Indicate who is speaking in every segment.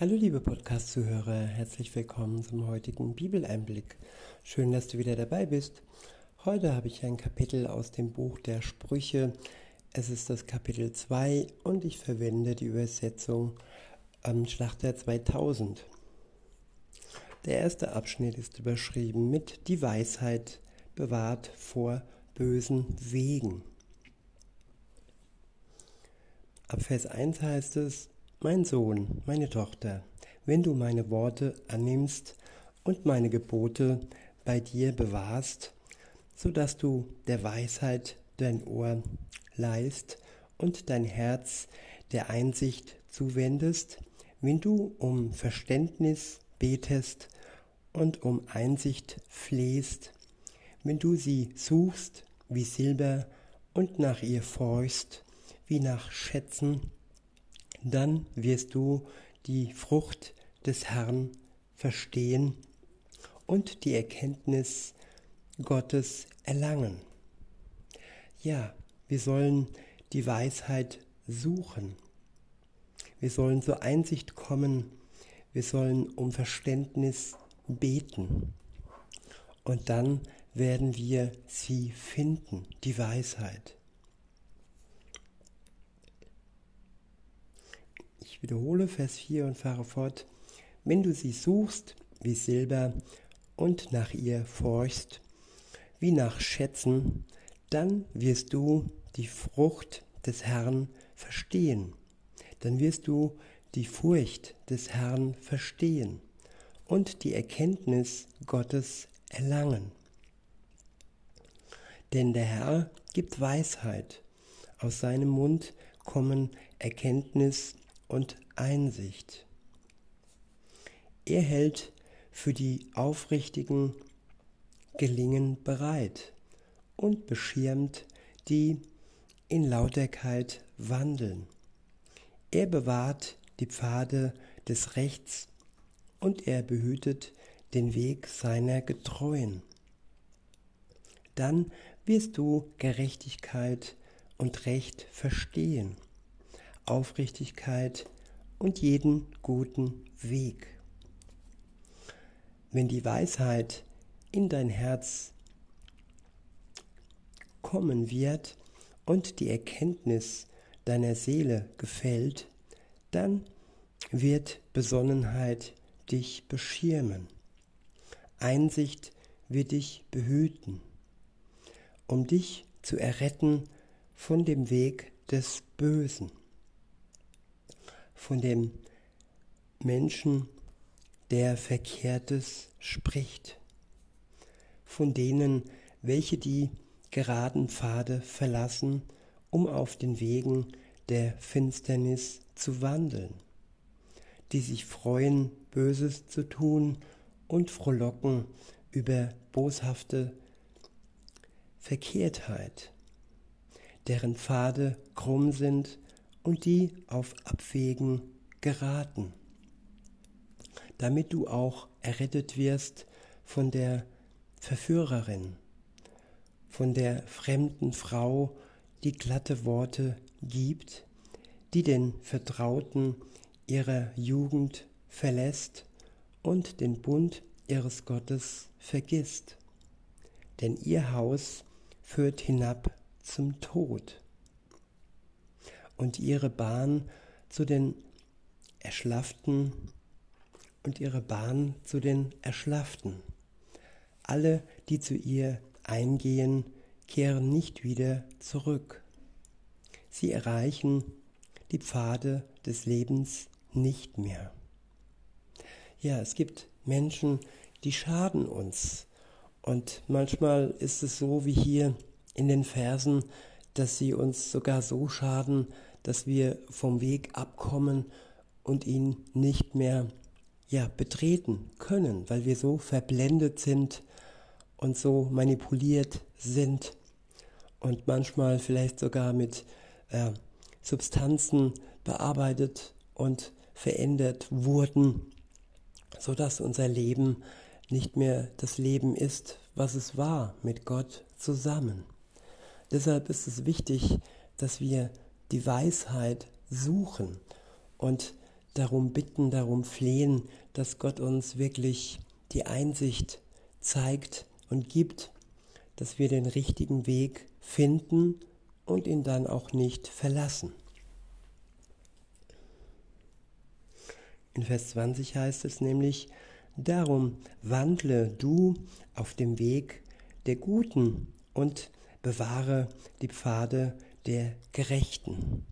Speaker 1: Hallo liebe Podcast-Zuhörer, herzlich willkommen zum heutigen Bibeleinblick. Schön, dass du wieder dabei bist. Heute habe ich ein Kapitel aus dem Buch der Sprüche. Es ist das Kapitel 2 und ich verwende die Übersetzung am Schlachter 2000. Der erste Abschnitt ist überschrieben mit Die Weisheit bewahrt vor bösen Wegen. Ab Vers 1 heißt es, mein Sohn, meine Tochter, wenn du meine Worte annimmst und meine Gebote bei dir bewahrst, so dass du der Weisheit dein Ohr leist und dein Herz der Einsicht zuwendest, wenn du um Verständnis betest und um Einsicht flehst, wenn du sie suchst wie Silber und nach ihr forschst wie nach Schätzen, dann wirst du die Frucht des Herrn verstehen und die Erkenntnis Gottes erlangen. Ja, wir sollen die Weisheit suchen. Wir sollen zur Einsicht kommen. Wir sollen um Verständnis beten. Und dann werden wir sie finden, die Weisheit. Wiederhole Vers 4 und fahre fort. Wenn du sie suchst wie Silber und nach ihr forchst, wie nach Schätzen, dann wirst du die Frucht des Herrn verstehen. Dann wirst du die Furcht des Herrn verstehen und die Erkenntnis Gottes erlangen. Denn der Herr gibt Weisheit, aus seinem Mund kommen Erkenntnis und Einsicht. Er hält für die Aufrichtigen Gelingen bereit und beschirmt die in Lauterkeit wandeln. Er bewahrt die Pfade des Rechts und er behütet den Weg seiner Getreuen. Dann wirst du Gerechtigkeit und Recht verstehen Aufrichtigkeit und jeden guten Weg. Wenn die Weisheit in dein Herz kommen wird und die Erkenntnis deiner Seele gefällt, dann wird Besonnenheit dich beschirmen. Einsicht wird dich behüten, um dich zu erretten von dem Weg des Bösen von dem Menschen, der Verkehrtes spricht, von denen, welche die geraden Pfade verlassen, um auf den Wegen der Finsternis zu wandeln, die sich freuen, Böses zu tun und frohlocken über boshafte Verkehrtheit, deren Pfade krumm sind und die auf Abwägen geraten, damit du auch errettet wirst von der Verführerin, von der fremden Frau, die glatte Worte gibt, die den Vertrauten ihrer Jugend verlässt und den Bund ihres Gottes vergisst. Denn ihr Haus führt hinab zum Tod und ihre Bahn zu den Erschlafften und ihre Bahn zu den Erschlafften. Alle, die zu ihr eingehen, kehren nicht wieder zurück. Sie erreichen die Pfade des Lebens nicht mehr. Ja, es gibt Menschen, die schaden uns. Und manchmal ist es so wie hier in den Versen, dass sie uns sogar so schaden, dass wir vom Weg abkommen und ihn nicht mehr ja, betreten können, weil wir so verblendet sind und so manipuliert sind und manchmal vielleicht sogar mit äh, Substanzen bearbeitet und verändert wurden, sodass unser Leben nicht mehr das Leben ist, was es war mit Gott zusammen. Deshalb ist es wichtig, dass wir die Weisheit suchen und darum bitten, darum flehen, dass Gott uns wirklich die Einsicht zeigt und gibt, dass wir den richtigen Weg finden und ihn dann auch nicht verlassen. In Vers 20 heißt es nämlich, darum wandle du auf dem Weg der Guten und bewahre die Pfade der Gerechten.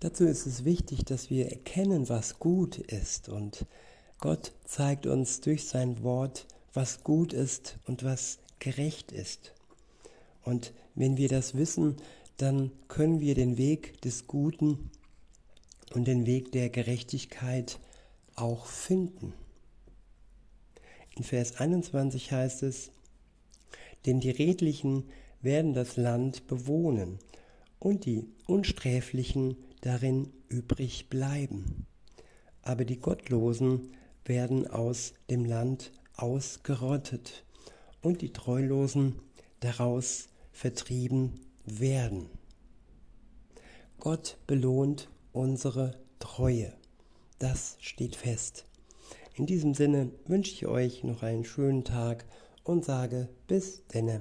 Speaker 1: Dazu ist es wichtig, dass wir erkennen, was gut ist und Gott zeigt uns durch sein Wort, was gut ist und was gerecht ist. Und wenn wir das wissen, dann können wir den Weg des Guten und den Weg der Gerechtigkeit auch finden. In Vers 21 heißt es, denn die Redlichen werden das Land bewohnen und die Unsträflichen darin übrig bleiben. Aber die Gottlosen werden aus dem Land ausgerottet und die Treulosen daraus vertrieben werden. Gott belohnt unsere Treue. Das steht fest. In diesem Sinne wünsche ich euch noch einen schönen Tag und sage bis denne.